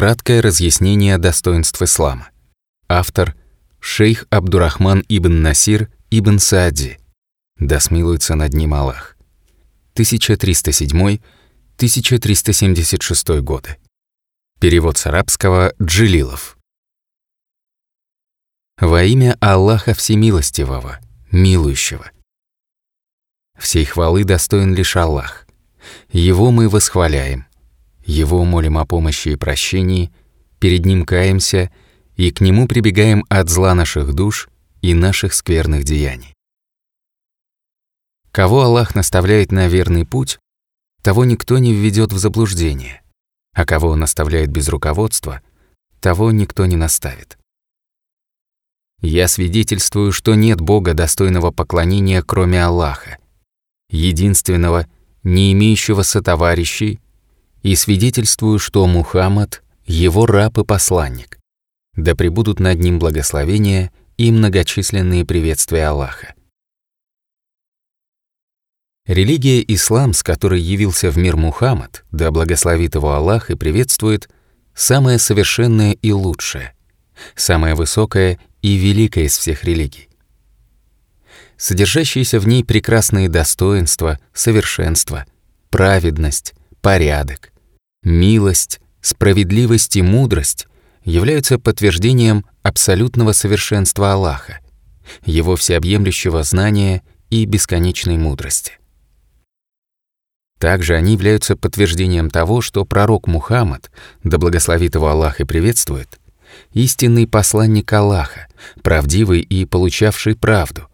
Краткое разъяснение достоинств ислама. Автор – шейх Абдурахман ибн Насир ибн Саади. Да смилуется над ним Аллах. 1307-1376 годы. Перевод с арабского Джилилов. Во имя Аллаха Всемилостивого, Милующего. Всей хвалы достоин лишь Аллах. Его мы восхваляем. Его молим о помощи и прощении, перед Ним каемся и к Нему прибегаем от зла наших душ и наших скверных деяний. Кого Аллах наставляет на верный путь, того никто не введет в заблуждение, а кого Он оставляет без руководства, того никто не наставит. Я свидетельствую, что нет Бога, достойного поклонения, кроме Аллаха, единственного, не имеющего сотоварищей, и свидетельствую, что Мухаммад — его раб и посланник. Да пребудут над ним благословения и многочисленные приветствия Аллаха. Религия ислам, с которой явился в мир Мухаммад, да благословит его Аллах и приветствует, самая совершенная и лучшая, самая высокая и великая из всех религий. Содержащиеся в ней прекрасные достоинства, совершенство, праведность, порядок, милость, справедливость и мудрость являются подтверждением абсолютного совершенства Аллаха, его всеобъемлющего знания и бесконечной мудрости. Также они являются подтверждением того, что пророк Мухаммад, да благословит его Аллах и приветствует, истинный посланник Аллаха, правдивый и получавший правду,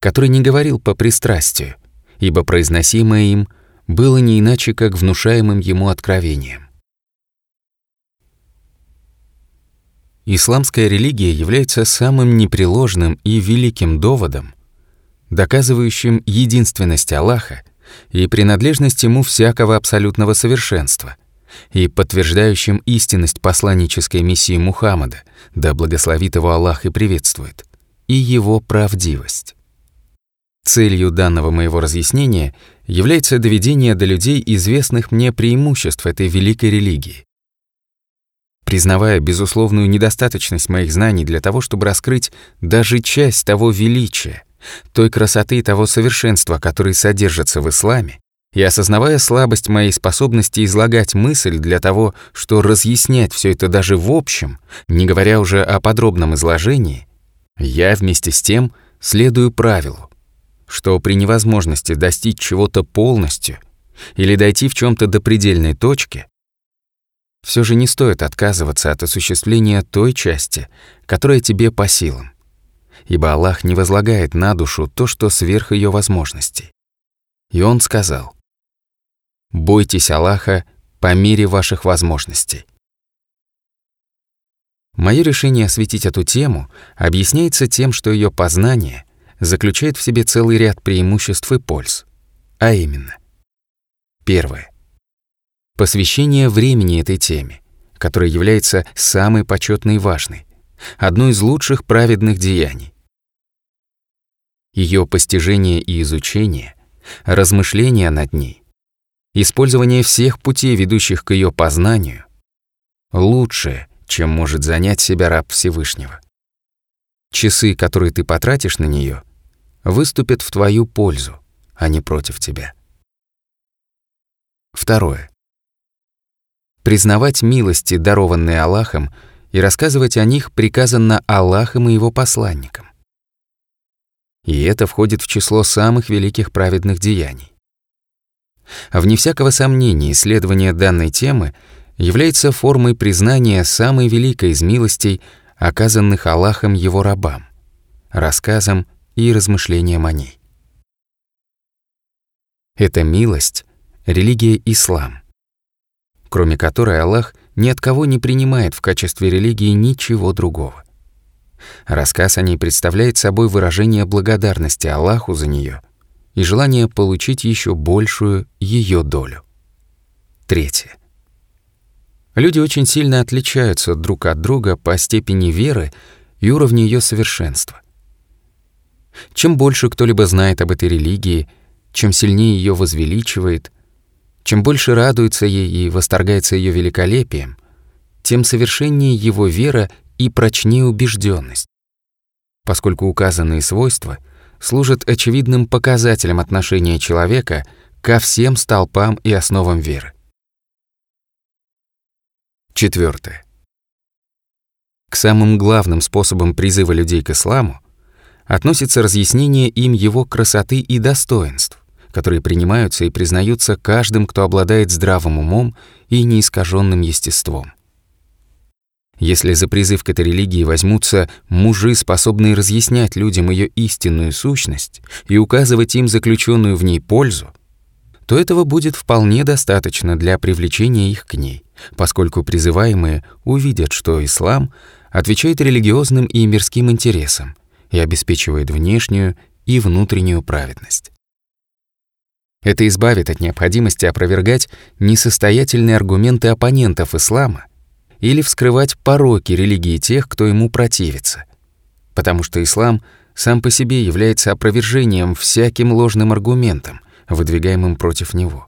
который не говорил по пристрастию, ибо произносимое им было не иначе, как внушаемым ему откровением. Исламская религия является самым непреложным и великим доводом, доказывающим единственность Аллаха и принадлежность ему всякого абсолютного совершенства, и подтверждающим истинность посланнической миссии Мухаммада, да благословит его Аллах и приветствует, и его правдивость. Целью данного моего разъяснения является доведение до людей известных мне преимуществ этой великой религии. Признавая безусловную недостаточность моих знаний для того, чтобы раскрыть даже часть того величия, той красоты и того совершенства, которые содержатся в исламе, и осознавая слабость моей способности излагать мысль для того, что разъяснять все это даже в общем, не говоря уже о подробном изложении, я вместе с тем следую правилу, что при невозможности достичь чего-то полностью или дойти в чем то до предельной точки, все же не стоит отказываться от осуществления той части, которая тебе по силам ибо Аллах не возлагает на душу то, что сверх ее возможностей. И он сказал, «Бойтесь Аллаха по мере ваших возможностей». Мое решение осветить эту тему объясняется тем, что ее познание заключает в себе целый ряд преимуществ и польз, а именно. Первое. Посвящение времени этой теме, которая является самой почетной и важной, одной из лучших праведных деяний ее постижение и изучение, размышления над ней, использование всех путей, ведущих к ее познанию, лучшее, чем может занять себя раб Всевышнего. Часы, которые ты потратишь на нее, выступят в твою пользу, а не против тебя. Второе. Признавать милости, дарованные Аллахом, и рассказывать о них приказано Аллахом и его посланникам и это входит в число самых великих праведных деяний. Вне всякого сомнения исследование данной темы является формой признания самой великой из милостей, оказанных Аллахом его рабам, рассказом и размышлением о ней. Эта милость — религия ислам, кроме которой Аллах ни от кого не принимает в качестве религии ничего другого. Рассказ о ней представляет собой выражение благодарности Аллаху за нее и желание получить еще большую ее долю. Третье. Люди очень сильно отличаются друг от друга по степени веры и уровню ее совершенства. Чем больше кто-либо знает об этой религии, чем сильнее ее возвеличивает, чем больше радуется ей и восторгается ее великолепием, тем совершеннее его вера и прочнее убежденность, поскольку указанные свойства служат очевидным показателем отношения человека ко всем столпам и основам веры. Четвертое. К самым главным способам призыва людей к исламу относится разъяснение им его красоты и достоинств, которые принимаются и признаются каждым, кто обладает здравым умом и неискаженным естеством. Если за призыв к этой религии возьмутся мужи, способные разъяснять людям ее истинную сущность и указывать им заключенную в ней пользу, то этого будет вполне достаточно для привлечения их к ней, поскольку призываемые увидят, что ислам отвечает религиозным и мирским интересам и обеспечивает внешнюю и внутреннюю праведность. Это избавит от необходимости опровергать несостоятельные аргументы оппонентов ислама или вскрывать пороки религии тех, кто ему противится. Потому что ислам сам по себе является опровержением всяким ложным аргументам, выдвигаемым против него.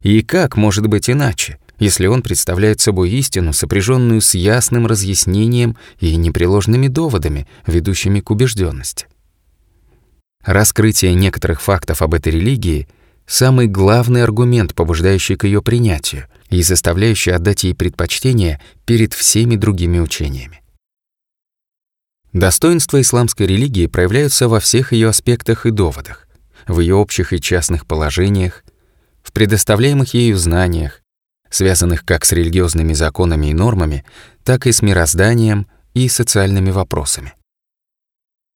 И как может быть иначе, если он представляет собой истину, сопряженную с ясным разъяснением и непреложными доводами, ведущими к убежденности? Раскрытие некоторых фактов об этой религии — самый главный аргумент, побуждающий к ее принятию и заставляющий отдать ей предпочтение перед всеми другими учениями. Достоинства исламской религии проявляются во всех ее аспектах и доводах, в ее общих и частных положениях, в предоставляемых ею знаниях, связанных как с религиозными законами и нормами, так и с мирозданием и социальными вопросами.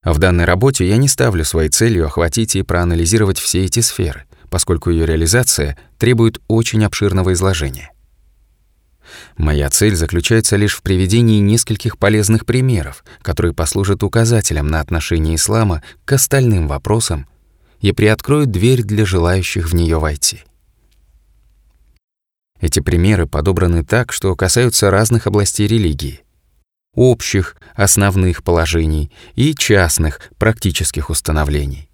В данной работе я не ставлю своей целью охватить и проанализировать все эти сферы, поскольку ее реализация требует очень обширного изложения. Моя цель заключается лишь в приведении нескольких полезных примеров, которые послужат указателем на отношение ислама к остальным вопросам и приоткроют дверь для желающих в нее войти. Эти примеры подобраны так, что касаются разных областей религии, общих, основных положений и частных, практических установлений,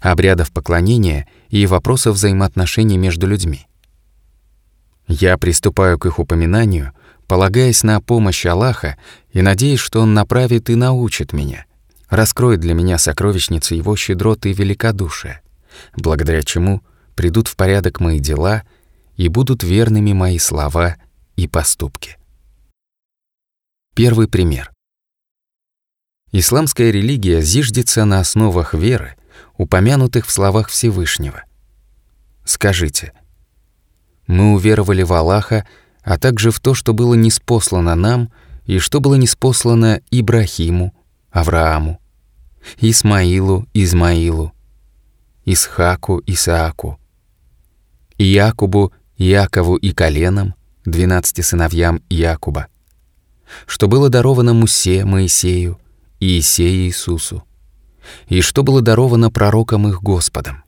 обрядов поклонения и вопросов взаимоотношений между людьми. Я приступаю к их упоминанию, полагаясь на помощь Аллаха и надеясь, что Он направит и научит меня, раскроет для меня сокровищницы Его щедроты и великодушия, благодаря чему придут в порядок мои дела и будут верными мои слова и поступки. Первый пример. Исламская религия зиждется на основах веры, упомянутых в словах Всевышнего. Скажите, мы уверовали в Аллаха, а также в то, что было неспослано нам и что было неспослано Ибрахиму, Аврааму, Исмаилу, Измаилу, Исхаку, Исааку, Иакубу, Якову и коленам, двенадцати сыновьям Якуба, что было даровано Мусе, Моисею, и Иисею Иисусу, и что было даровано пророкам их Господом.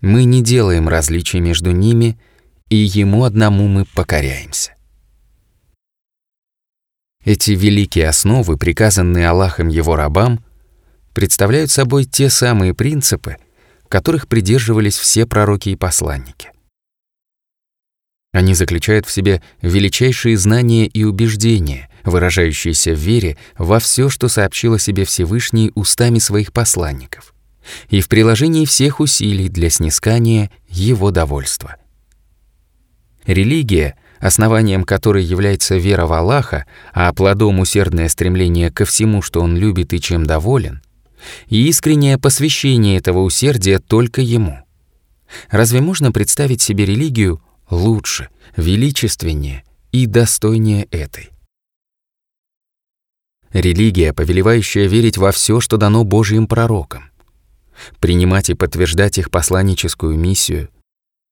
Мы не делаем различий между ними, и Ему одному мы покоряемся. Эти великие основы, приказанные Аллахом Его рабам, представляют собой те самые принципы, которых придерживались все пророки и посланники. Они заключают в себе величайшие знания и убеждения, выражающиеся в вере во все, что сообщил о себе Всевышний устами своих посланников, и в приложении всех усилий для снискания его довольства. Религия, основанием которой является вера в Аллаха, а плодом усердное стремление ко всему, что он любит и чем доволен, и искреннее посвящение этого усердия только ему. Разве можно представить себе религию, лучше, величественнее и достойнее этой. Религия, повелевающая верить во все, что дано Божьим пророкам, принимать и подтверждать их посланническую миссию,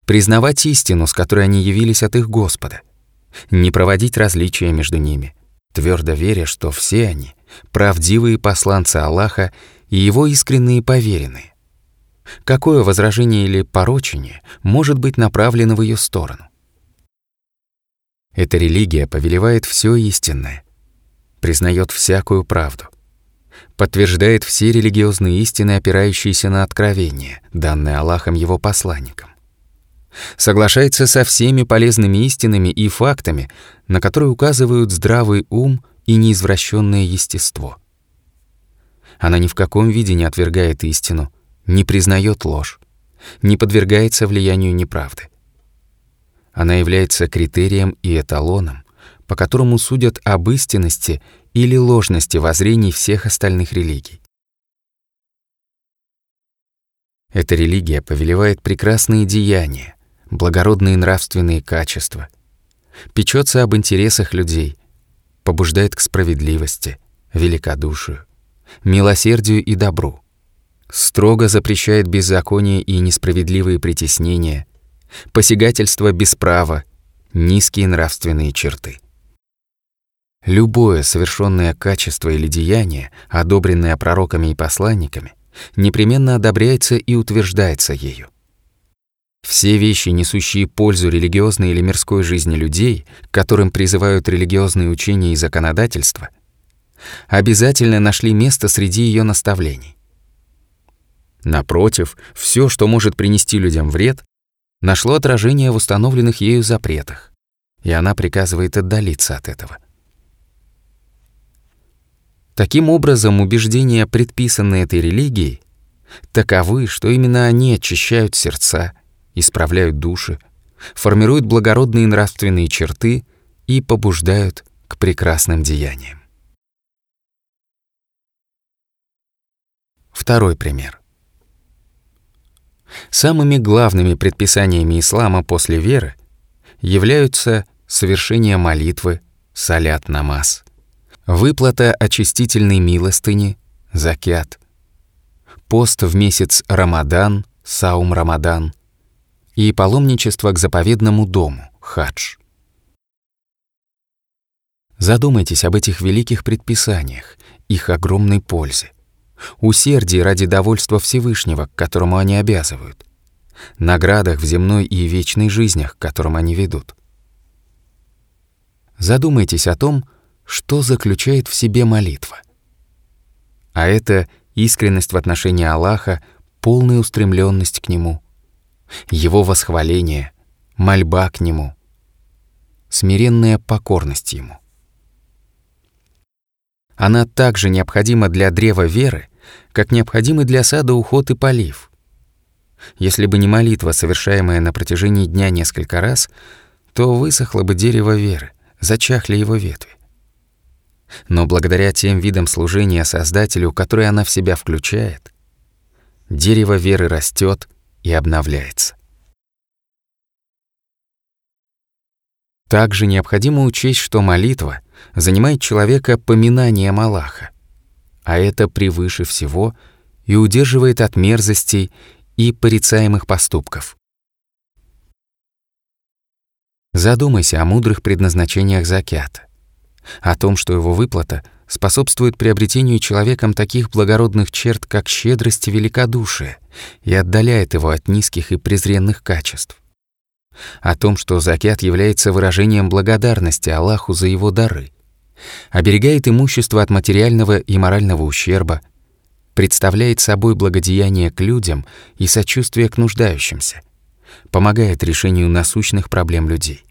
признавать истину, с которой они явились от их Господа, не проводить различия между ними, твердо веря, что все они — правдивые посланцы Аллаха и Его искренние поверенные. Какое возражение или порочение может быть направлено в ее сторону? Эта религия повелевает все истинное, признает всякую правду, подтверждает все религиозные истины, опирающиеся на откровение, данное Аллахом его посланникам, соглашается со всеми полезными истинами и фактами, на которые указывают здравый ум и неизвращенное естество. Она ни в каком виде не отвергает истину, не признает ложь, не подвергается влиянию неправды. Она является критерием и эталоном, по которому судят об истинности или ложности воззрений всех остальных религий. Эта религия повелевает прекрасные деяния, благородные нравственные качества, печется об интересах людей, побуждает к справедливости, великодушию, милосердию и добру, строго запрещает беззаконие и несправедливые притеснения, посягательство без права, низкие нравственные черты. Любое совершенное качество или деяние, одобренное пророками и посланниками, непременно одобряется и утверждается ею. Все вещи, несущие пользу религиозной или мирской жизни людей, которым призывают религиозные учения и законодательства, обязательно нашли место среди ее наставлений. Напротив, все, что может принести людям вред, нашло отражение в установленных ею запретах, и она приказывает отдалиться от этого. Таким образом, убеждения, предписанные этой религией, таковы, что именно они очищают сердца, исправляют души, формируют благородные нравственные черты и побуждают к прекрасным деяниям. Второй пример. Самыми главными предписаниями ислама после веры являются совершение молитвы, салят намаз, выплата очистительной милостыни, закят, пост в месяц Рамадан, Саум Рамадан и паломничество к заповедному дому, хадж. Задумайтесь об этих великих предписаниях, их огромной пользе, усердии ради довольства Всевышнего, к которому они обязывают, наградах в земной и вечной жизнях, к которым они ведут. Задумайтесь о том, что заключает в себе молитва. А это искренность в отношении Аллаха, полная устремленность к Нему, Его восхваление, мольба к Нему, смиренная покорность Ему. Она также необходима для древа веры, как необходимы для сада уход и полив. Если бы не молитва, совершаемая на протяжении дня несколько раз, то высохло бы дерево веры, зачахли его ветви но благодаря тем видам служения Создателю, которые она в себя включает, дерево веры растет и обновляется. Также необходимо учесть, что молитва занимает человека поминанием Аллаха, а это превыше всего и удерживает от мерзостей и порицаемых поступков. Задумайся о мудрых предназначениях закята о том, что его выплата способствует приобретению человеком таких благородных черт, как щедрость и великодушие, и отдаляет его от низких и презренных качеств. О том, что закят является выражением благодарности Аллаху за его дары, оберегает имущество от материального и морального ущерба, представляет собой благодеяние к людям и сочувствие к нуждающимся, помогает решению насущных проблем людей.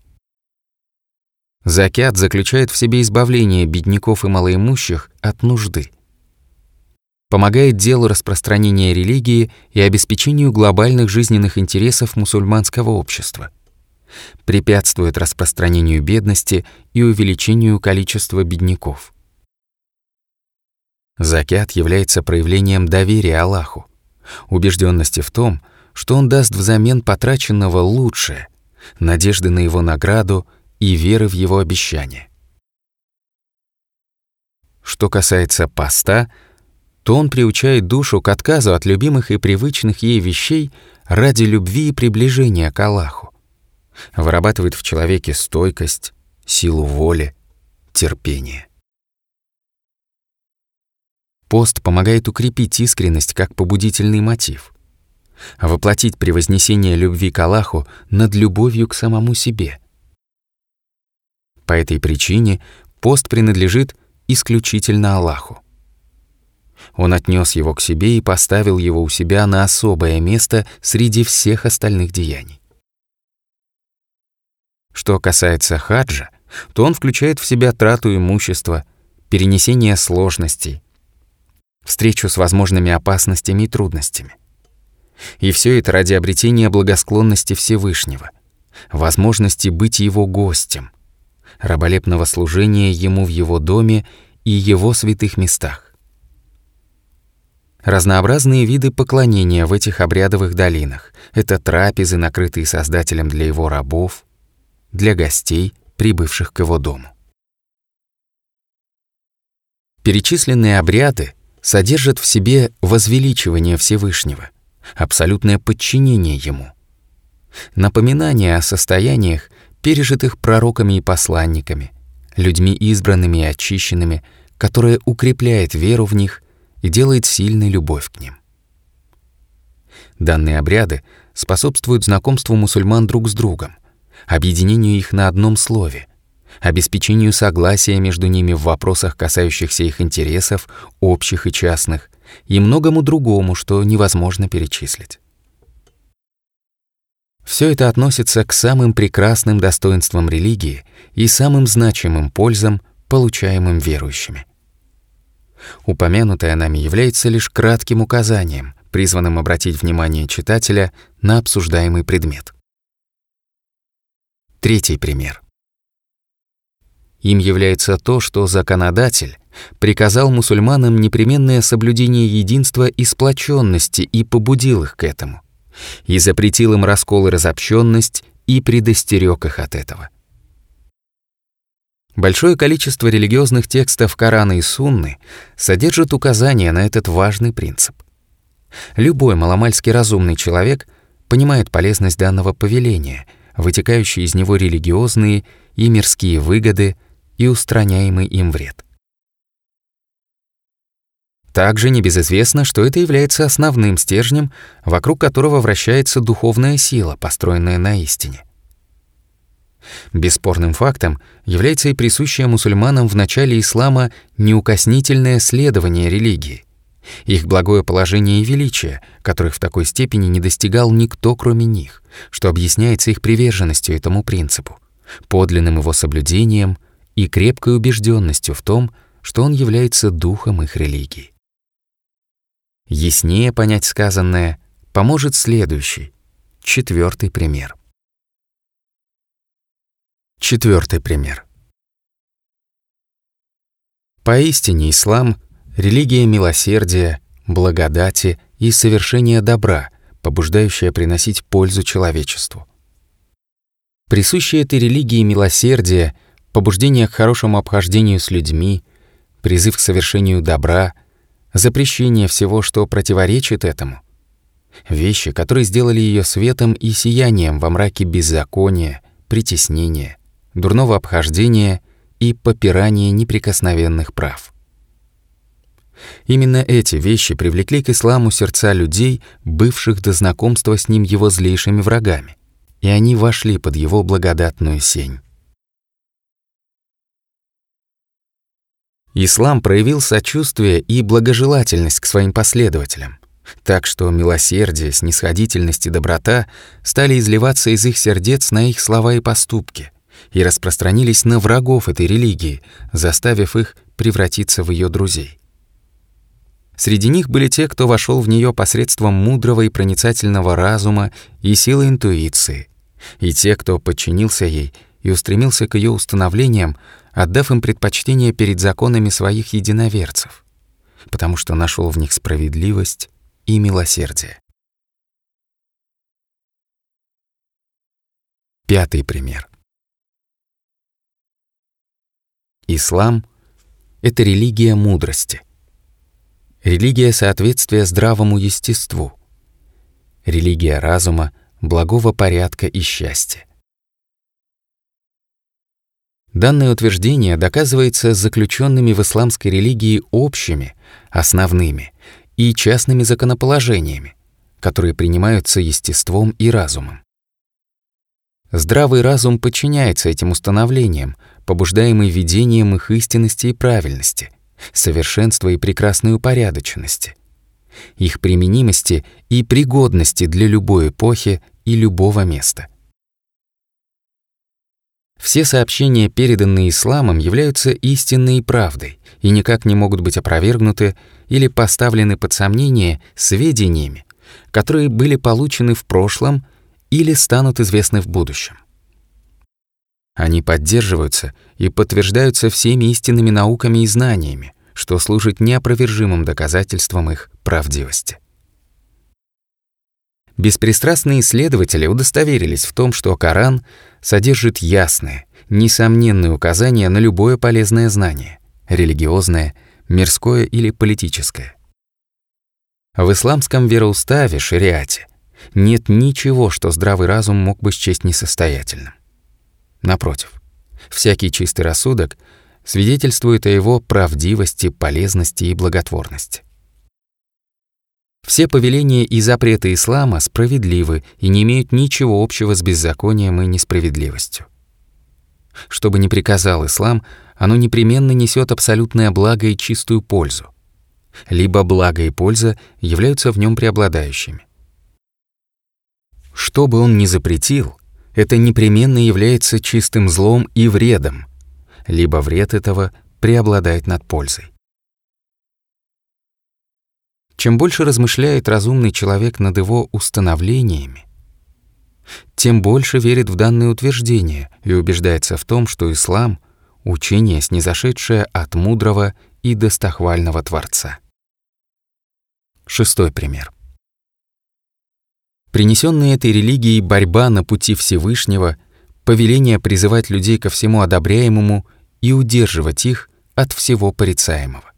Закят заключает в себе избавление бедняков и малоимущих от нужды. Помогает делу распространения религии и обеспечению глобальных жизненных интересов мусульманского общества. Препятствует распространению бедности и увеличению количества бедняков. Закят является проявлением доверия Аллаху, убежденности в том, что Он даст взамен потраченного лучшее, надежды на Его награду – и веры в его обещание. Что касается поста, то он приучает душу к отказу от любимых и привычных ей вещей ради любви и приближения к Аллаху. Вырабатывает в человеке стойкость, силу воли, терпение. Пост помогает укрепить искренность как побудительный мотив, воплотить превознесение любви к Аллаху над любовью к самому себе — по этой причине пост принадлежит исключительно Аллаху. Он отнес его к себе и поставил его у себя на особое место среди всех остальных деяний. Что касается хаджа, то он включает в себя трату имущества, перенесение сложностей, встречу с возможными опасностями и трудностями. И все это ради обретения благосклонности Всевышнего, возможности быть его гостем, раболепного служения ему в его доме и его святых местах. Разнообразные виды поклонения в этих обрядовых долинах — это трапезы, накрытые Создателем для его рабов, для гостей, прибывших к его дому. Перечисленные обряды содержат в себе возвеличивание Всевышнего, абсолютное подчинение Ему, напоминание о состояниях, пережитых пророками и посланниками, людьми избранными и очищенными, которое укрепляет веру в них и делает сильной любовь к ним. Данные обряды способствуют знакомству мусульман друг с другом, объединению их на одном слове, обеспечению согласия между ними в вопросах, касающихся их интересов, общих и частных, и многому другому, что невозможно перечислить. Все это относится к самым прекрасным достоинствам религии и самым значимым пользам, получаемым верующими. Упомянутое нами является лишь кратким указанием, призванным обратить внимание читателя на обсуждаемый предмет. Третий пример. Им является то, что законодатель приказал мусульманам непременное соблюдение единства и сплоченности и побудил их к этому, и запретил им раскол и разобщенность и предостерег их от этого. Большое количество религиозных текстов Корана и Сунны содержит указания на этот важный принцип. Любой маломальски разумный человек понимает полезность данного повеления, вытекающие из него религиозные и мирские выгоды и устраняемый им вред. Также небезызвестно, что это является основным стержнем, вокруг которого вращается духовная сила, построенная на истине. Бесспорным фактом является и присущее мусульманам в начале ислама неукоснительное следование религии, их благое положение и величие, которых в такой степени не достигал никто, кроме них, что объясняется их приверженностью этому принципу, подлинным его соблюдением и крепкой убежденностью в том, что он является духом их религии. Яснее понять сказанное поможет следующий, четвертый пример. Четвертый пример. Поистине ислам — религия милосердия, благодати и совершения добра, побуждающая приносить пользу человечеству. Присущие этой религии милосердие, побуждение к хорошему обхождению с людьми, призыв к совершению добра, запрещение всего, что противоречит этому. Вещи, которые сделали ее светом и сиянием во мраке беззакония, притеснения, дурного обхождения и попирания неприкосновенных прав. Именно эти вещи привлекли к исламу сердца людей, бывших до знакомства с ним его злейшими врагами, и они вошли под его благодатную сень. Ислам проявил сочувствие и благожелательность к своим последователям, так что милосердие, снисходительность и доброта стали изливаться из их сердец на их слова и поступки и распространились на врагов этой религии, заставив их превратиться в ее друзей. Среди них были те, кто вошел в нее посредством мудрого и проницательного разума и силы интуиции, и те, кто подчинился ей и устремился к ее установлениям, отдав им предпочтение перед законами своих единоверцев, потому что нашел в них справедливость и милосердие. Пятый пример. Ислам — это религия мудрости, религия соответствия здравому естеству, религия разума, благого порядка и счастья. Данное утверждение доказывается заключенными в исламской религии общими, основными и частными законоположениями, которые принимаются естеством и разумом. Здравый разум подчиняется этим установлениям, побуждаемый видением их истинности и правильности, совершенства и прекрасной упорядоченности, их применимости и пригодности для любой эпохи и любого места. Все сообщения, переданные исламом, являются истинной правдой и никак не могут быть опровергнуты или поставлены под сомнение сведениями, которые были получены в прошлом или станут известны в будущем. Они поддерживаются и подтверждаются всеми истинными науками и знаниями, что служит неопровержимым доказательством их правдивости. Беспристрастные исследователи удостоверились в том, что Коран содержит ясные, несомненные указания на любое полезное знание — религиозное, мирское или политическое. В исламском вероуставе, шариате, нет ничего, что здравый разум мог бы счесть несостоятельным. Напротив, всякий чистый рассудок свидетельствует о его правдивости, полезности и благотворности. Все повеления и запреты ислама справедливы и не имеют ничего общего с беззаконием и несправедливостью. Что бы ни приказал ислам, оно непременно несет абсолютное благо и чистую пользу. Либо благо и польза являются в нем преобладающими. Что бы он ни запретил, это непременно является чистым злом и вредом, либо вред этого преобладает над пользой. Чем больше размышляет разумный человек над его установлениями, тем больше верит в данные утверждения и убеждается в том, что ислам — учение, снизошедшее от мудрого и достохвального Творца. Шестой пример. Принесенная этой религией борьба на пути Всевышнего, повеление призывать людей ко всему одобряемому и удерживать их от всего порицаемого.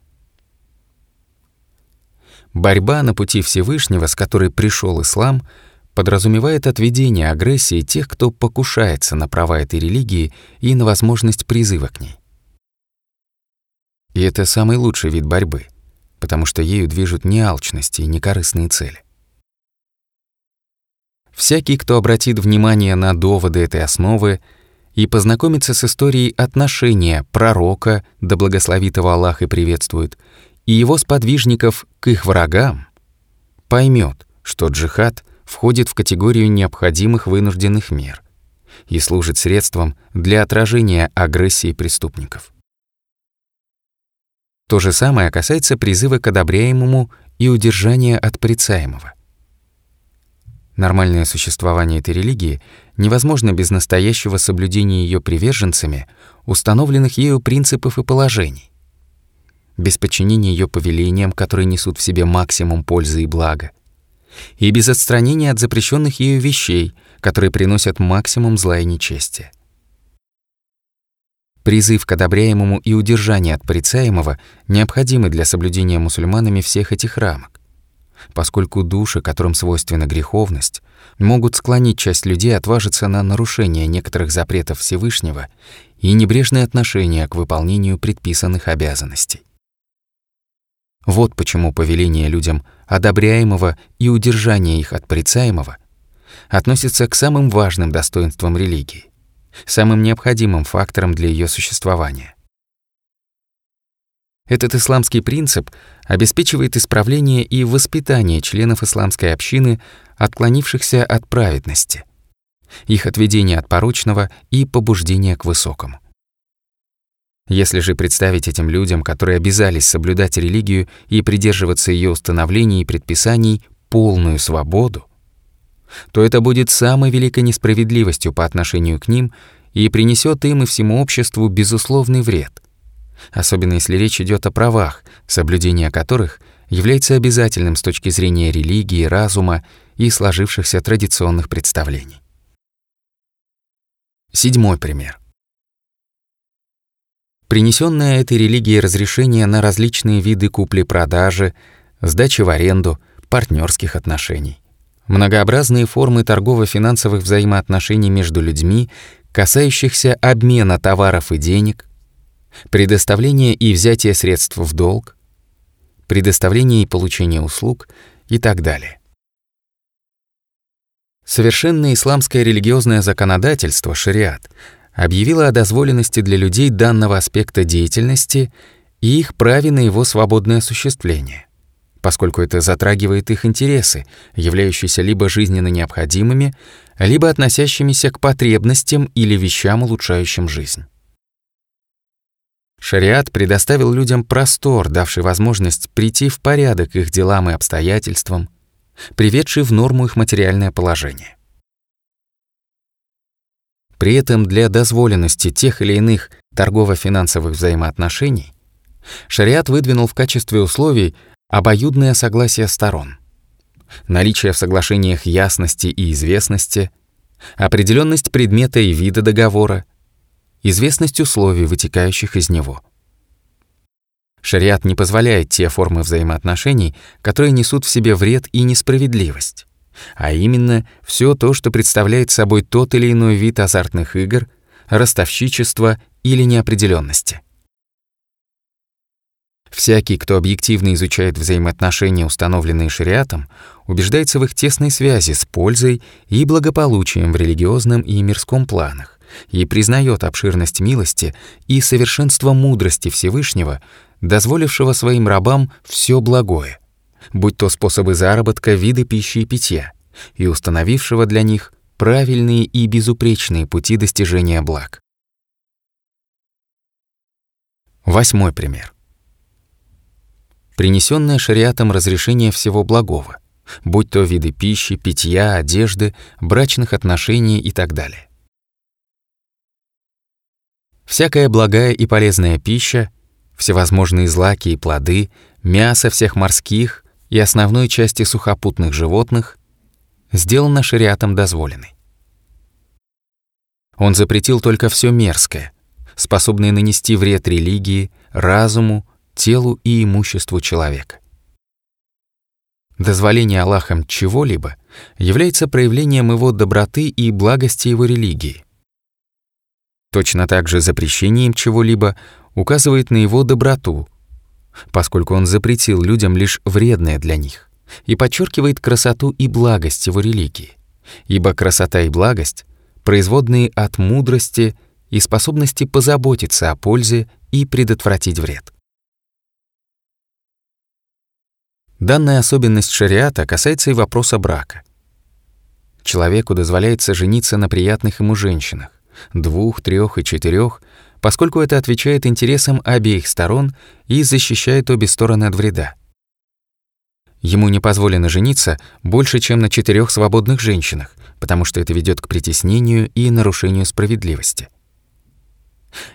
Борьба на пути Всевышнего, с которой пришел ислам, подразумевает отведение агрессии тех, кто покушается на права этой религии и на возможность призыва к ней. И это самый лучший вид борьбы, потому что ею движут не алчность и не корыстные цели. Всякий, кто обратит внимание на доводы этой основы и познакомится с историей отношения пророка, да благословит его Аллах и приветствует, и его сподвижников к их врагам, поймет, что джихад входит в категорию необходимых вынужденных мер и служит средством для отражения агрессии преступников. То же самое касается призыва к одобряемому и удержания от порицаемого. Нормальное существование этой религии невозможно без настоящего соблюдения ее приверженцами установленных ею принципов и положений, без подчинения ее повелениям, которые несут в себе максимум пользы и блага, и без отстранения от запрещенных ею вещей, которые приносят максимум зла и нечестия. Призыв к одобряемому и удержание от порицаемого необходимы для соблюдения мусульманами всех этих рамок поскольку души, которым свойственна греховность, могут склонить часть людей отважиться на нарушение некоторых запретов Всевышнего и небрежное отношение к выполнению предписанных обязанностей. Вот почему повеление людям одобряемого и удержание их от порицаемого относится к самым важным достоинствам религии, самым необходимым факторам для ее существования. Этот исламский принцип обеспечивает исправление и воспитание членов исламской общины, отклонившихся от праведности, их отведение от порочного и побуждение к высокому. Если же представить этим людям, которые обязались соблюдать религию и придерживаться ее установлений и предписаний, полную свободу, то это будет самой великой несправедливостью по отношению к ним и принесет им и всему обществу безусловный вред особенно если речь идет о правах, соблюдение которых является обязательным с точки зрения религии, разума и сложившихся традиционных представлений. Седьмой пример. Принесенное этой религией разрешение на различные виды купли-продажи, сдачи в аренду, партнерских отношений. Многообразные формы торгово-финансовых взаимоотношений между людьми, касающихся обмена товаров и денег, предоставление и взятие средств в долг, предоставление и получение услуг и так далее. Совершенное исламское религиозное законодательство, шариат, объявило о дозволенности для людей данного аспекта деятельности и их праве на его свободное осуществление, поскольку это затрагивает их интересы, являющиеся либо жизненно необходимыми, либо относящимися к потребностям или вещам, улучшающим жизнь. Шариат предоставил людям простор, давший возможность прийти в порядок их делам и обстоятельствам, приведший в норму их материальное положение. При этом для дозволенности тех или иных торгово-финансовых взаимоотношений шариат выдвинул в качестве условий обоюдное согласие сторон, наличие в соглашениях ясности и известности, определенность предмета и вида договора, известность условий, вытекающих из него. Шариат не позволяет те формы взаимоотношений, которые несут в себе вред и несправедливость, а именно все то, что представляет собой тот или иной вид азартных игр, ростовщичества или неопределенности. Всякий, кто объективно изучает взаимоотношения, установленные шариатом, убеждается в их тесной связи с пользой и благополучием в религиозном и мирском планах и признает обширность милости и совершенство мудрости Всевышнего, дозволившего своим рабам все благое, будь то способы заработка, виды пищи и питья, и установившего для них правильные и безупречные пути достижения благ. Восьмой пример. Принесенное шариатом разрешение всего благого, будь то виды пищи, питья, одежды, брачных отношений и так далее. Всякая благая и полезная пища, всевозможные злаки и плоды, мясо всех морских и основной части сухопутных животных сделано шариатом дозволенной. Он запретил только все мерзкое, способное нанести вред религии, разуму, телу и имуществу человека. Дозволение Аллахом чего-либо является проявлением его доброты и благости его религии. Точно так же запрещение им чего-либо указывает на его доброту, поскольку он запретил людям лишь вредное для них и подчеркивает красоту и благость его религии, ибо красота и благость производные от мудрости и способности позаботиться о пользе и предотвратить вред. Данная особенность шариата касается и вопроса брака. Человеку дозволяется жениться на приятных ему женщинах, двух, трех и четырех, поскольку это отвечает интересам обеих сторон и защищает обе стороны от вреда. Ему не позволено жениться больше, чем на четырех свободных женщинах, потому что это ведет к притеснению и нарушению справедливости.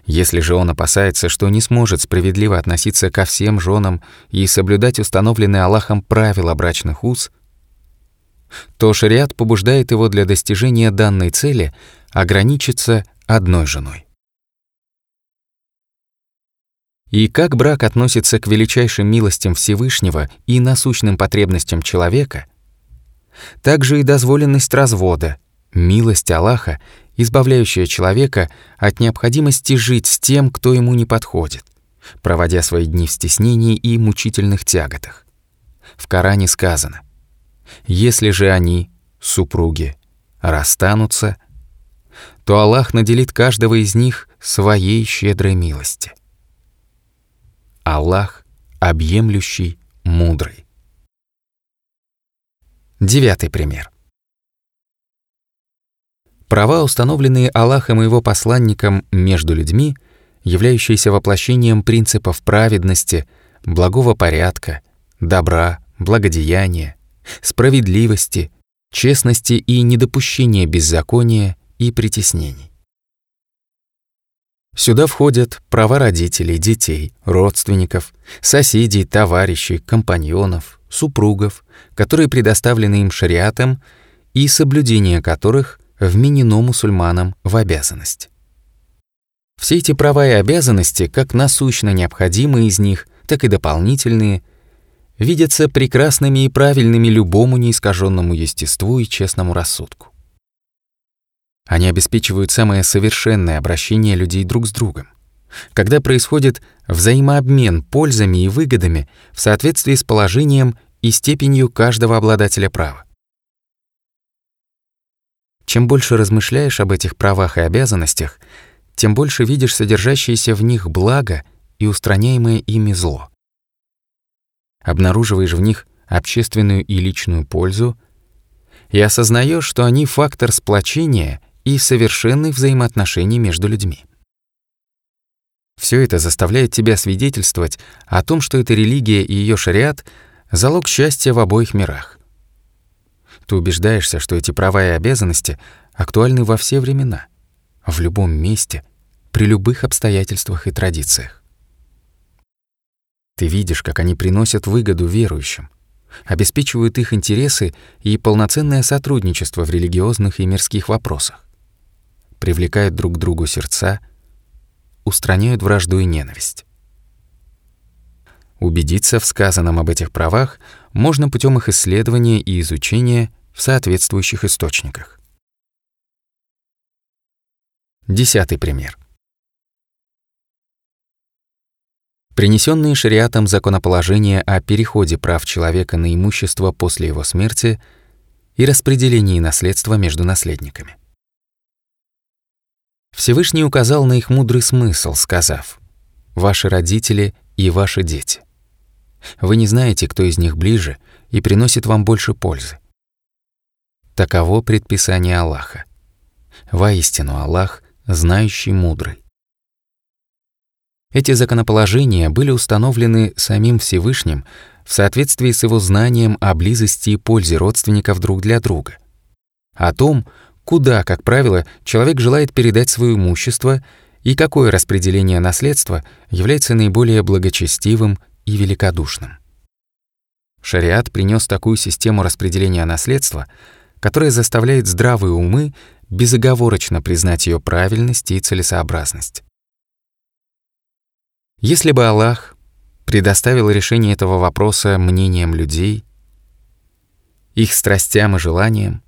Если же он опасается, что не сможет справедливо относиться ко всем женам и соблюдать установленные Аллахом правила брачных уз, то шариат побуждает его для достижения данной цели ограничиться одной женой. И как брак относится к величайшим милостям Всевышнего и насущным потребностям человека, так же и дозволенность развода, милость Аллаха избавляющая человека от необходимости жить с тем, кто ему не подходит, проводя свои дни в стеснении и мучительных тяготах. В Коране сказано, «Если же они, супруги, расстанутся, то Аллах наделит каждого из них своей щедрой милости. Аллах объемлющий, мудрый. Девятый пример. Права, установленные Аллахом и его посланником между людьми, являющиеся воплощением принципов праведности, благого порядка, добра, благодеяния, справедливости, честности и недопущения беззакония и притеснений. Сюда входят права родителей, детей, родственников, соседей, товарищей, компаньонов, супругов, которые предоставлены им шариатом и соблюдение которых вменено мусульманам в обязанность. Все эти права и обязанности, как насущно необходимые из них, так и дополнительные, видятся прекрасными и правильными любому неискаженному естеству и честному рассудку. Они обеспечивают самое совершенное обращение людей друг с другом, когда происходит взаимообмен пользами и выгодами в соответствии с положением и степенью каждого обладателя права. Чем больше размышляешь об этих правах и обязанностях, тем больше видишь содержащееся в них благо и устраняемое ими зло. обнаруживаешь в них общественную и личную пользу и осознаешь, что они фактор сплочения и совершенных взаимоотношений между людьми. Все это заставляет тебя свидетельствовать о том, что эта религия и ее шариат — залог счастья в обоих мирах. Ты убеждаешься, что эти права и обязанности актуальны во все времена, в любом месте, при любых обстоятельствах и традициях. Ты видишь, как они приносят выгоду верующим, обеспечивают их интересы и полноценное сотрудничество в религиозных и мирских вопросах, привлекают друг к другу сердца, устраняют вражду и ненависть. Убедиться в сказанном об этих правах можно путем их исследования и изучения в соответствующих источниках. Десятый пример. Принесенные шариатом законоположения о переходе прав человека на имущество после его смерти и распределении наследства между наследниками. Всевышний указал на их мудрый смысл, сказав «Ваши родители и ваши дети». Вы не знаете, кто из них ближе и приносит вам больше пользы. Таково предписание Аллаха. Воистину Аллах, знающий мудрый. Эти законоположения были установлены самим Всевышним в соответствии с его знанием о близости и пользе родственников друг для друга, о том, куда, как правило, человек желает передать свое имущество и какое распределение наследства является наиболее благочестивым и великодушным. Шариат принес такую систему распределения наследства, которая заставляет здравые умы безоговорочно признать ее правильность и целесообразность. Если бы Аллах предоставил решение этого вопроса мнениям людей, их страстям и желаниям,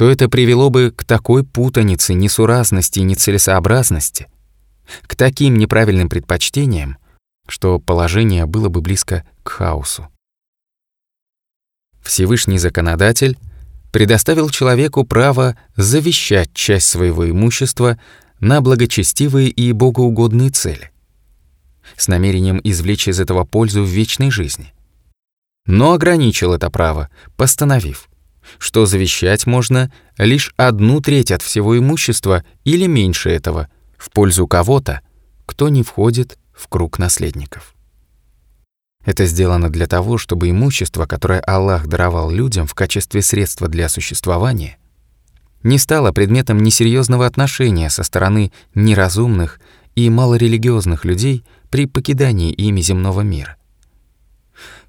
то это привело бы к такой путанице, несуразности и нецелесообразности, к таким неправильным предпочтениям, что положение было бы близко к хаосу. Всевышний законодатель предоставил человеку право завещать часть своего имущества на благочестивые и богоугодные цели, с намерением извлечь из этого пользу в вечной жизни. Но ограничил это право, постановив, что завещать можно лишь одну треть от всего имущества или меньше этого в пользу кого-то, кто не входит в круг наследников. Это сделано для того, чтобы имущество, которое Аллах даровал людям в качестве средства для существования, не стало предметом несерьезного отношения со стороны неразумных и малорелигиозных людей при покидании ими земного мира.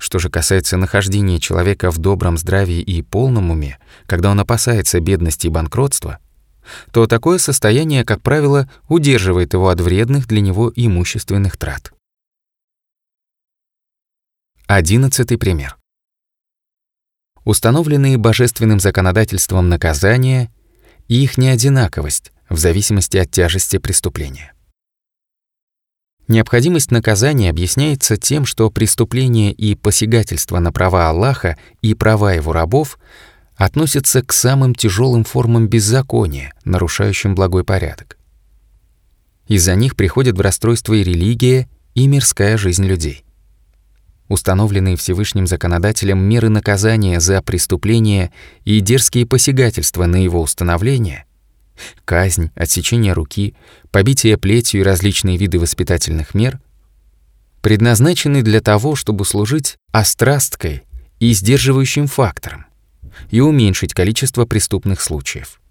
Что же касается нахождения человека в добром здравии и полном уме, когда он опасается бедности и банкротства, то такое состояние, как правило, удерживает его от вредных для него имущественных трат. Одиннадцатый пример. Установленные божественным законодательством наказания и их неодинаковость в зависимости от тяжести преступления. Необходимость наказания объясняется тем, что преступление и посягательство на права Аллаха и права его рабов относятся к самым тяжелым формам беззакония, нарушающим благой порядок. Из-за них приходят в расстройство и религия, и мирская жизнь людей. Установленные Всевышним законодателем меры наказания за преступления и дерзкие посягательства на его установление, казнь, отсечение руки, побитие плетью и различные виды воспитательных мер, предназначены для того, чтобы служить острасткой и сдерживающим фактором и уменьшить количество преступных случаев.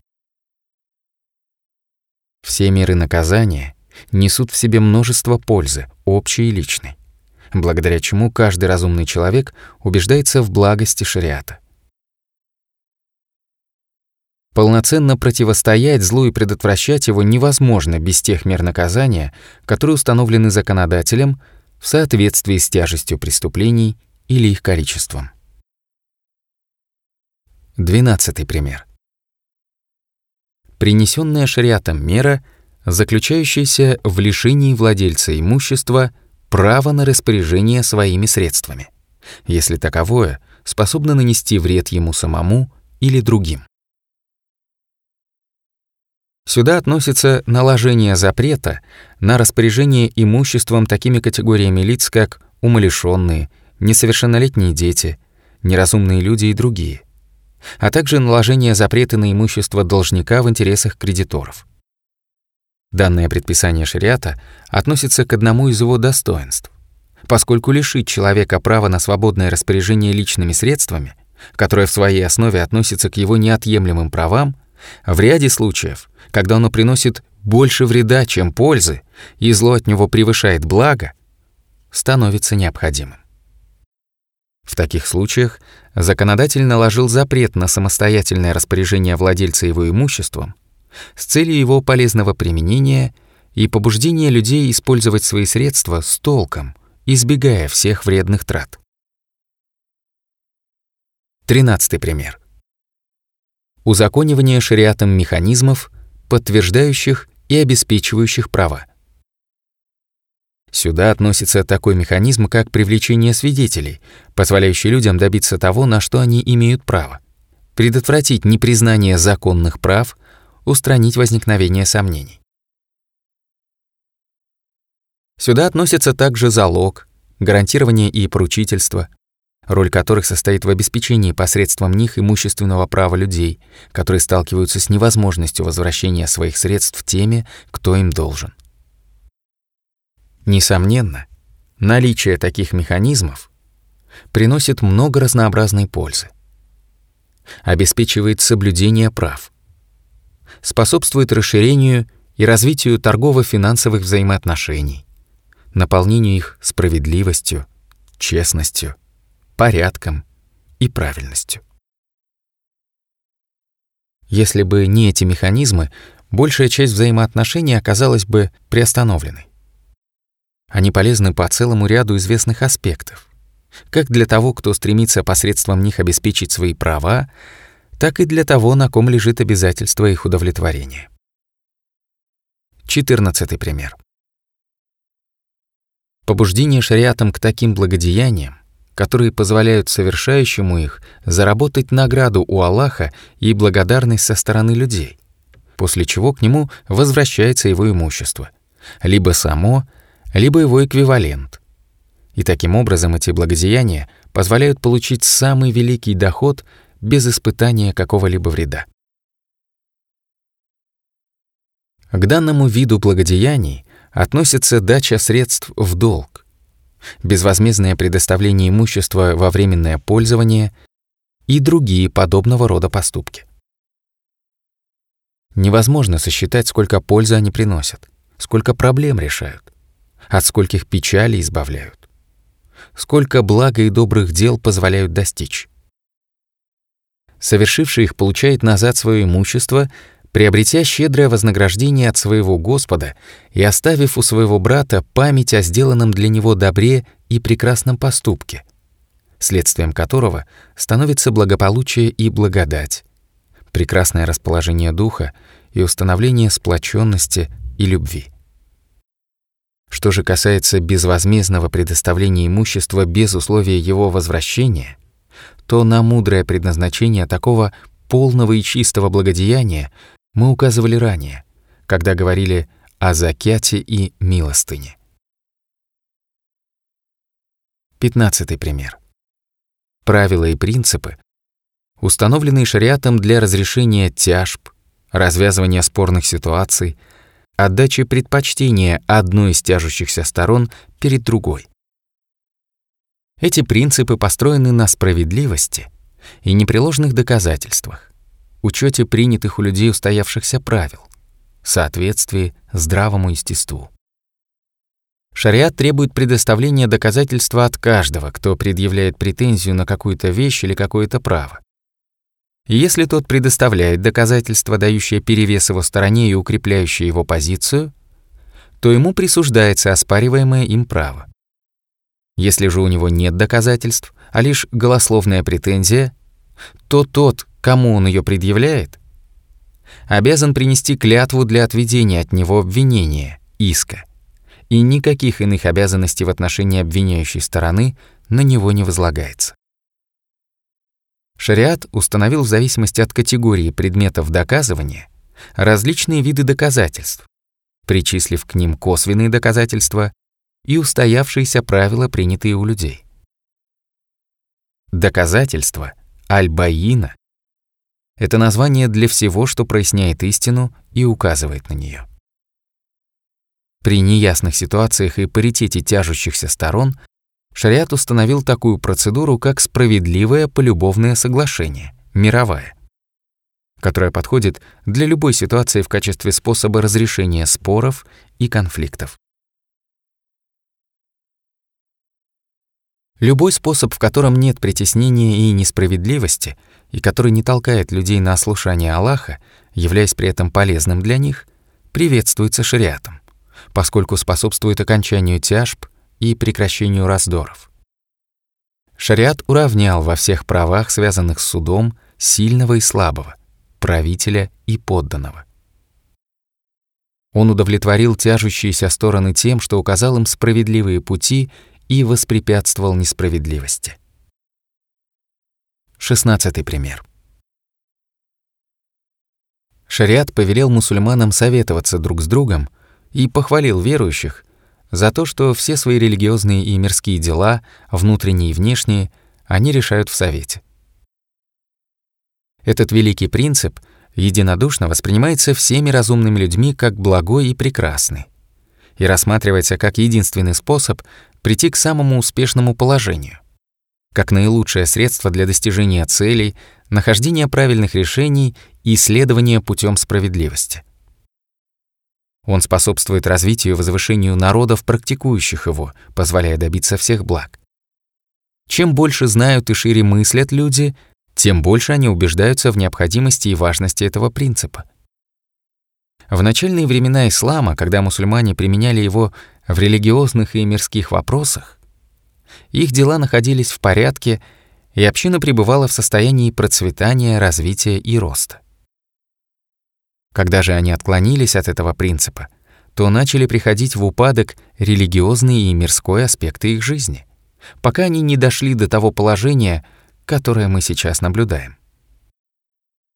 Все меры наказания несут в себе множество пользы, общей и личной благодаря чему каждый разумный человек убеждается в благости шариата. Полноценно противостоять злу и предотвращать его невозможно без тех мер наказания, которые установлены законодателем в соответствии с тяжестью преступлений или их количеством. Двенадцатый пример. Принесенная шариатом мера, заключающаяся в лишении владельца имущества – право на распоряжение своими средствами, если таковое способно нанести вред ему самому или другим. Сюда относится наложение запрета на распоряжение имуществом такими категориями лиц, как умалишенные, несовершеннолетние дети, неразумные люди и другие, а также наложение запрета на имущество должника в интересах кредиторов. Данное предписание шариата относится к одному из его достоинств, поскольку лишить человека права на свободное распоряжение личными средствами, которое в своей основе относится к его неотъемлемым правам, в ряде случаев, когда оно приносит больше вреда, чем пользы, и зло от него превышает благо, становится необходимым. В таких случаях законодатель наложил запрет на самостоятельное распоряжение владельца его имуществом с целью его полезного применения и побуждения людей использовать свои средства с толком, избегая всех вредных трат. Тринадцатый пример. Узаконивание шариатом механизмов, подтверждающих и обеспечивающих права. Сюда относится такой механизм, как привлечение свидетелей, позволяющий людям добиться того, на что они имеют право, предотвратить непризнание законных прав, устранить возникновение сомнений. Сюда относятся также залог, гарантирование и поручительство, роль которых состоит в обеспечении посредством них имущественного права людей, которые сталкиваются с невозможностью возвращения своих средств теми, кто им должен. Несомненно, наличие таких механизмов приносит много разнообразной пользы. Обеспечивает соблюдение прав, способствует расширению и развитию торгово-финансовых взаимоотношений, наполнению их справедливостью, честностью, порядком и правильностью. Если бы не эти механизмы, большая часть взаимоотношений оказалась бы приостановленной. Они полезны по целому ряду известных аспектов, как для того, кто стремится посредством них обеспечить свои права, так и для того, на ком лежит обязательство их удовлетворения. 14 пример. Побуждение шариатом к таким благодеяниям, которые позволяют совершающему их заработать награду у Аллаха и благодарность со стороны людей, после чего к нему возвращается его имущество, либо само, либо его эквивалент. И таким образом эти благодеяния позволяют получить самый великий доход без испытания какого-либо вреда. К данному виду благодеяний относится дача средств в долг, безвозмездное предоставление имущества во временное пользование и другие подобного рода поступки. Невозможно сосчитать, сколько пользы они приносят, сколько проблем решают, от скольких печалей избавляют, сколько блага и добрых дел позволяют достичь. Совершивший их получает назад свое имущество приобретя щедрое вознаграждение от своего Господа и оставив у своего брата память о сделанном для него добре и прекрасном поступке, следствием которого становится благополучие и благодать, прекрасное расположение духа и установление сплоченности и любви. Что же касается безвозмездного предоставления имущества без условия его возвращения, то на мудрое предназначение такого полного и чистого благодеяния мы указывали ранее, когда говорили о закяте и милостыне. Пятнадцатый пример. Правила и принципы, установленные шариатом для разрешения тяжб, развязывания спорных ситуаций, отдачи предпочтения одной из тяжущихся сторон перед другой. Эти принципы построены на справедливости и непреложных доказательствах учете принятых у людей устоявшихся правил, соответствии здравому естеству. Шариат требует предоставления доказательства от каждого, кто предъявляет претензию на какую-то вещь или какое-то право. Если тот предоставляет доказательства, дающие перевес его стороне и укрепляющие его позицию, то ему присуждается оспариваемое им право. Если же у него нет доказательств, а лишь голословная претензия, то тот, кому он ее предъявляет, обязан принести клятву для отведения от него обвинения, иска, и никаких иных обязанностей в отношении обвиняющей стороны на него не возлагается. Шариат установил в зависимости от категории предметов доказывания различные виды доказательств, причислив к ним косвенные доказательства и устоявшиеся правила, принятые у людей. Доказательство, аль-баина, это название для всего, что проясняет истину и указывает на нее. При неясных ситуациях и паритете тяжущихся сторон шариат установил такую процедуру, как справедливое полюбовное соглашение, мировая, которая подходит для любой ситуации в качестве способа разрешения споров и конфликтов. Любой способ, в котором нет притеснения и несправедливости, и который не толкает людей на ослушание Аллаха, являясь при этом полезным для них, приветствуется шариатом поскольку способствует окончанию тяжб и прекращению раздоров. Шариат уравнял во всех правах, связанных с судом, сильного и слабого, правителя и подданного. Он удовлетворил тяжущиеся стороны тем, что указал им справедливые пути и воспрепятствовал несправедливости. Шестнадцатый пример. Шариат повелел мусульманам советоваться друг с другом и похвалил верующих за то, что все свои религиозные и мирские дела, внутренние и внешние, они решают в Совете. Этот великий принцип единодушно воспринимается всеми разумными людьми как благой и прекрасный и рассматривается как единственный способ прийти к самому успешному положению, как наилучшее средство для достижения целей, нахождения правильных решений и исследования путем справедливости. Он способствует развитию и возвышению народов, практикующих его, позволяя добиться всех благ. Чем больше знают и шире мыслят люди, тем больше они убеждаются в необходимости и важности этого принципа. В начальные времена ислама, когда мусульмане применяли его в религиозных и мирских вопросах, их дела находились в порядке, и община пребывала в состоянии процветания, развития и роста. Когда же они отклонились от этого принципа, то начали приходить в упадок религиозный и мирской аспекты их жизни, пока они не дошли до того положения, которое мы сейчас наблюдаем.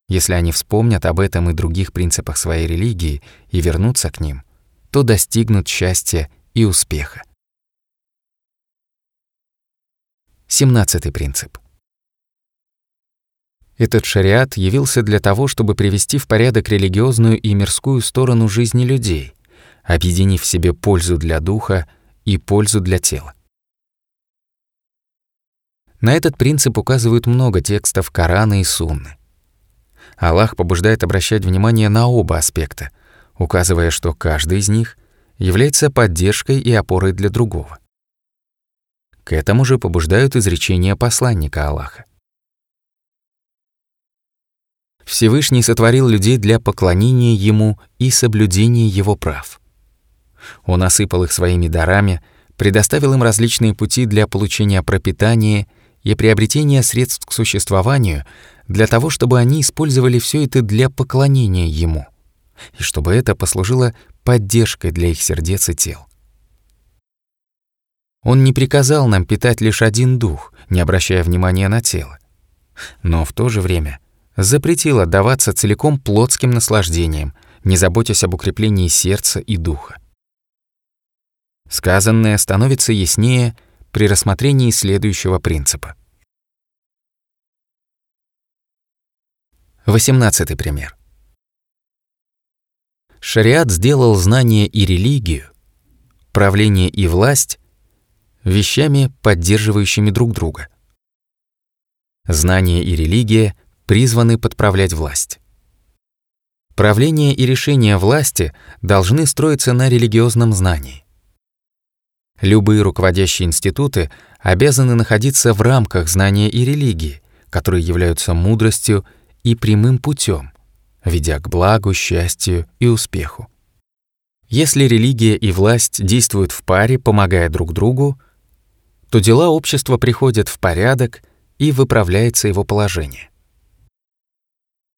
Если они вспомнят об этом и других принципах своей религии и вернутся к ним, то достигнут счастья и успеха. Семнадцатый принцип. Этот шариат явился для того, чтобы привести в порядок религиозную и мирскую сторону жизни людей, объединив в себе пользу для духа и пользу для тела. На этот принцип указывают много текстов Корана и Сунны. Аллах побуждает обращать внимание на оба аспекта, указывая, что каждый из них является поддержкой и опорой для другого. К этому же побуждают изречения посланника Аллаха. Всевышний сотворил людей для поклонения Ему и соблюдения Его прав. Он осыпал их своими дарами, предоставил им различные пути для получения пропитания и приобретения средств к существованию для того, чтобы они использовали все это для поклонения Ему, и чтобы это послужило поддержкой для их сердец и тел. Он не приказал нам питать лишь один дух, не обращая внимания на тело. Но в то же время запретил отдаваться целиком плотским наслаждениям, не заботясь об укреплении сердца и духа. Сказанное становится яснее при рассмотрении следующего принципа. Восемнадцатый пример. Шариат сделал знание и религию, правление и власть вещами, поддерживающими друг друга. Знание и религия призваны подправлять власть. Правление и решение власти должны строиться на религиозном знании. Любые руководящие институты обязаны находиться в рамках знания и религии, которые являются мудростью и прямым путем, ведя к благу, счастью и успеху. Если религия и власть действуют в паре, помогая друг другу, то дела общества приходят в порядок и выправляется его положение.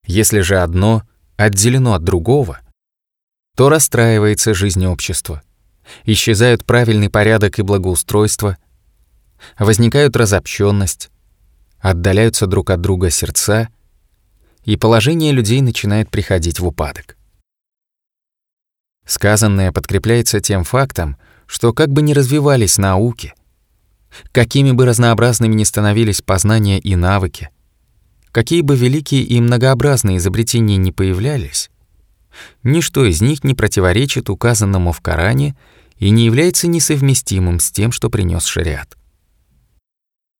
Если же одно отделено от другого, то расстраивается жизнь общества, исчезают правильный порядок и благоустройство, возникают разобщенность, отдаляются друг от друга сердца, и положение людей начинает приходить в упадок. Сказанное подкрепляется тем фактом, что как бы ни развивались науки, какими бы разнообразными ни становились познания и навыки, какие бы великие и многообразные изобретения не появлялись, ничто из них не противоречит указанному в Коране и не является несовместимым с тем, что принес шариат.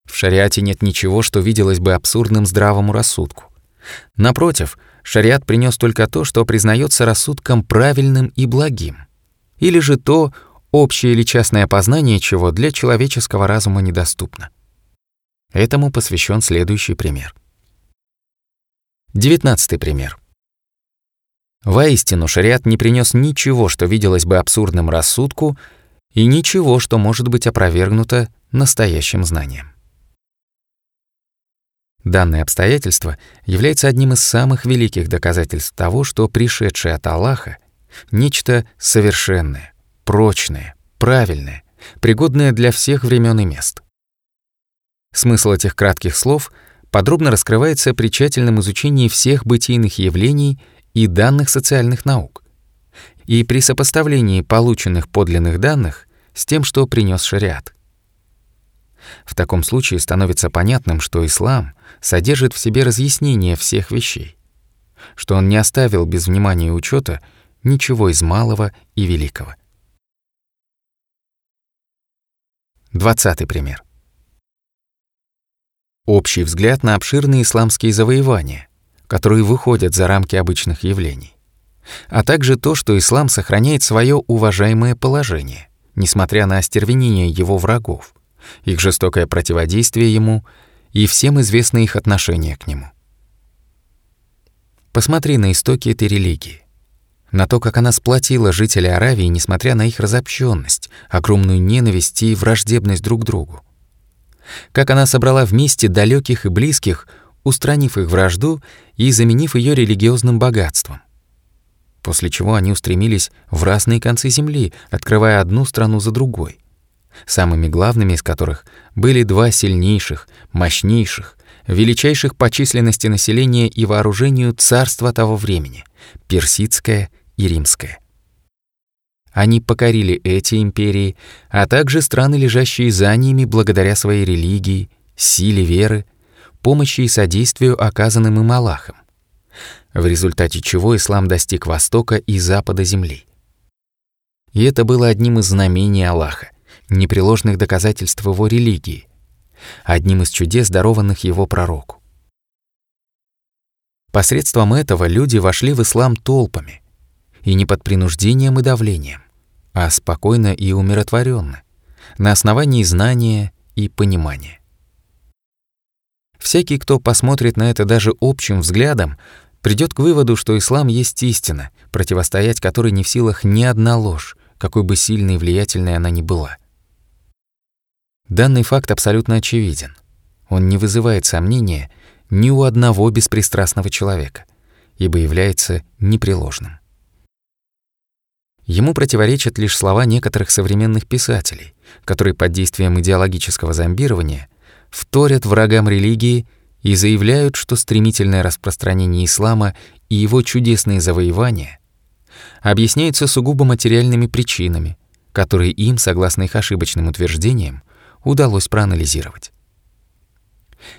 В шариате нет ничего, что виделось бы абсурдным здравому рассудку. Напротив, шариат принес только то, что признается рассудком правильным и благим, или же то, общее или частное познание чего для человеческого разума недоступно. Этому посвящен следующий пример. Девятнадцатый пример. Воистину, шариат не принес ничего, что виделось бы абсурдным рассудку, и ничего, что может быть опровергнуто настоящим знанием. Данное обстоятельство является одним из самых великих доказательств того, что пришедшее от Аллаха — нечто совершенное, прочное, правильное, пригодное для всех времен и мест. Смысл этих кратких слов подробно раскрывается при тщательном изучении всех бытийных явлений и данных социальных наук, и при сопоставлении полученных подлинных данных с тем, что принес шариат. В таком случае становится понятным, что ислам содержит в себе разъяснение всех вещей, что он не оставил без внимания и учета ничего из малого и великого. Двадцатый пример. Общий взгляд на обширные исламские завоевания, которые выходят за рамки обычных явлений, а также то, что ислам сохраняет свое уважаемое положение, несмотря на остервенение его врагов, их жестокое противодействие ему и всем известны их отношение к нему. Посмотри на истоки этой религии, на то, как она сплотила жителей Аравии, несмотря на их разобщенность, огромную ненависть и враждебность друг к другу. Как она собрала вместе далеких и близких, устранив их вражду и заменив ее религиозным богатством. После чего они устремились в разные концы земли, открывая одну страну за другой — самыми главными из которых были два сильнейших, мощнейших, величайших по численности населения и вооружению царства того времени — персидское и римское. Они покорили эти империи, а также страны, лежащие за ними благодаря своей религии, силе веры, помощи и содействию, оказанным им Аллахом, в результате чего ислам достиг востока и запада земли. И это было одним из знамений Аллаха, непреложных доказательств его религии, одним из чудес, дарованных его пророку. Посредством этого люди вошли в ислам толпами, и не под принуждением и давлением, а спокойно и умиротворенно, на основании знания и понимания. Всякий, кто посмотрит на это даже общим взглядом, придет к выводу, что ислам есть истина, противостоять которой не в силах ни одна ложь, какой бы сильной и влиятельной она ни была. Данный факт абсолютно очевиден. Он не вызывает сомнения ни у одного беспристрастного человека, ибо является непреложным. Ему противоречат лишь слова некоторых современных писателей, которые под действием идеологического зомбирования вторят врагам религии и заявляют, что стремительное распространение ислама и его чудесные завоевания объясняются сугубо материальными причинами, которые им, согласно их ошибочным утверждениям, удалось проанализировать.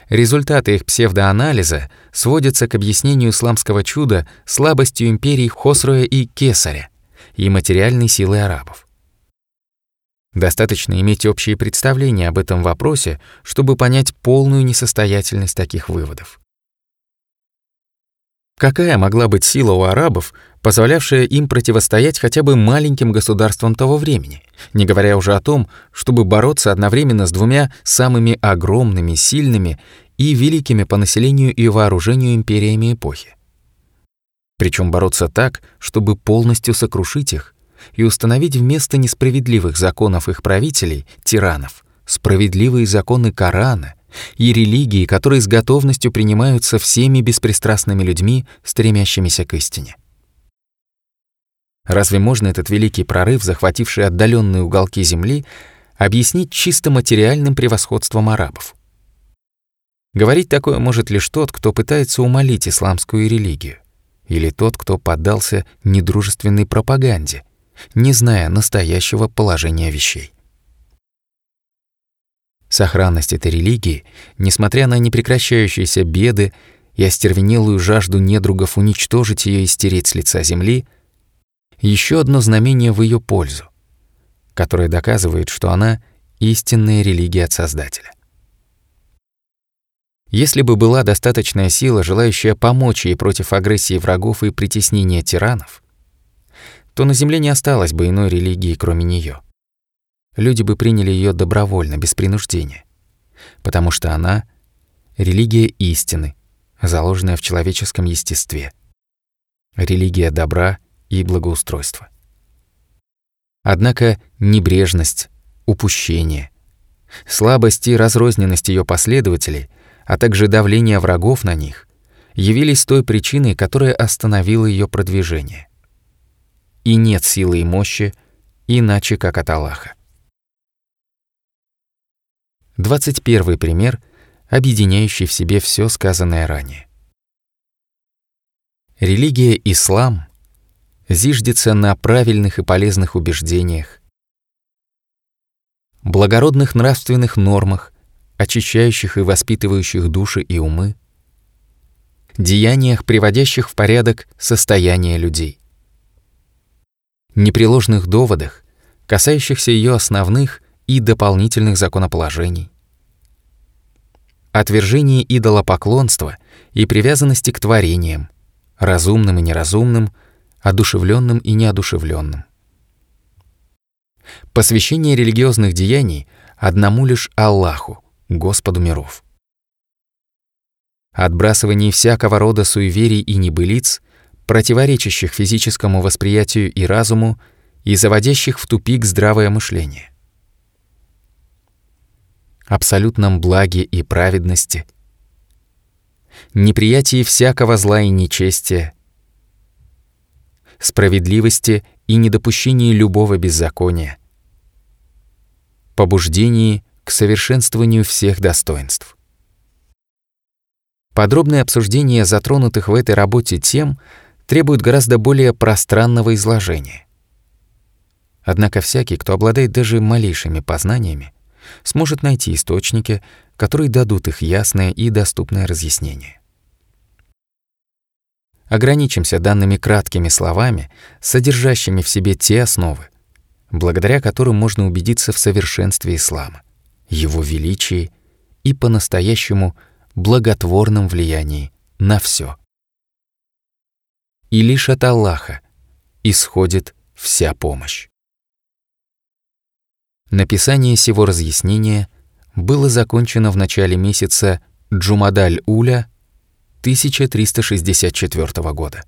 Результаты их псевдоанализа сводятся к объяснению исламского чуда слабостью империй Хосроя и Кесаря и материальной силы арабов. Достаточно иметь общие представления об этом вопросе, чтобы понять полную несостоятельность таких выводов. Какая могла быть сила у арабов, позволявшая им противостоять хотя бы маленьким государствам того времени, не говоря уже о том, чтобы бороться одновременно с двумя самыми огромными, сильными и великими по населению и вооружению империями эпохи? Причем бороться так, чтобы полностью сокрушить их и установить вместо несправедливых законов их правителей, тиранов, справедливые законы Корана, и религии, которые с готовностью принимаются всеми беспристрастными людьми, стремящимися к истине. Разве можно этот великий прорыв, захвативший отдаленные уголки земли, объяснить чисто материальным превосходством арабов? Говорить такое может лишь тот, кто пытается умолить исламскую религию, или тот, кто поддался недружественной пропаганде, не зная настоящего положения вещей. Сохранность этой религии, несмотря на непрекращающиеся беды и остервенелую жажду недругов уничтожить ее и стереть с лица земли, еще одно знамение в ее пользу, которое доказывает, что она истинная религия от Создателя. Если бы была достаточная сила, желающая помочь ей против агрессии врагов и притеснения тиранов, то на земле не осталось бы иной религии, кроме нее. Люди бы приняли ее добровольно, без принуждения, потому что она — религия истины, заложенная в человеческом естестве, религия добра и благоустройства. Однако небрежность, упущение, слабость и разрозненность ее последователей, а также давление врагов на них явились той причиной, которая остановила ее продвижение и нет силы и мощи, иначе как от Аллаха. 21 пример, объединяющий в себе все сказанное ранее. Религия ислам зиждется на правильных и полезных убеждениях, благородных нравственных нормах, очищающих и воспитывающих души и умы, деяниях, приводящих в порядок состояние людей непреложных доводах, касающихся ее основных и дополнительных законоположений. Отвержение идолопоклонства и привязанности к творениям, разумным и неразумным, одушевленным и неодушевленным. Посвящение религиозных деяний одному лишь Аллаху, Господу миров. Отбрасывание всякого рода суеверий и небылиц противоречащих физическому восприятию и разуму и заводящих в тупик здравое мышление. Абсолютном благе и праведности, неприятии всякого зла и нечестия, справедливости и недопущении любого беззакония, побуждении к совершенствованию всех достоинств. Подробное обсуждение затронутых в этой работе тем – требует гораздо более пространного изложения. Однако всякий, кто обладает даже малейшими познаниями, сможет найти источники, которые дадут их ясное и доступное разъяснение. Ограничимся данными краткими словами, содержащими в себе те основы, благодаря которым можно убедиться в совершенстве ислама, его величии и по-настоящему благотворном влиянии на все и лишь от Аллаха исходит вся помощь. Написание сего разъяснения было закончено в начале месяца Джумадаль-Уля 1364 года.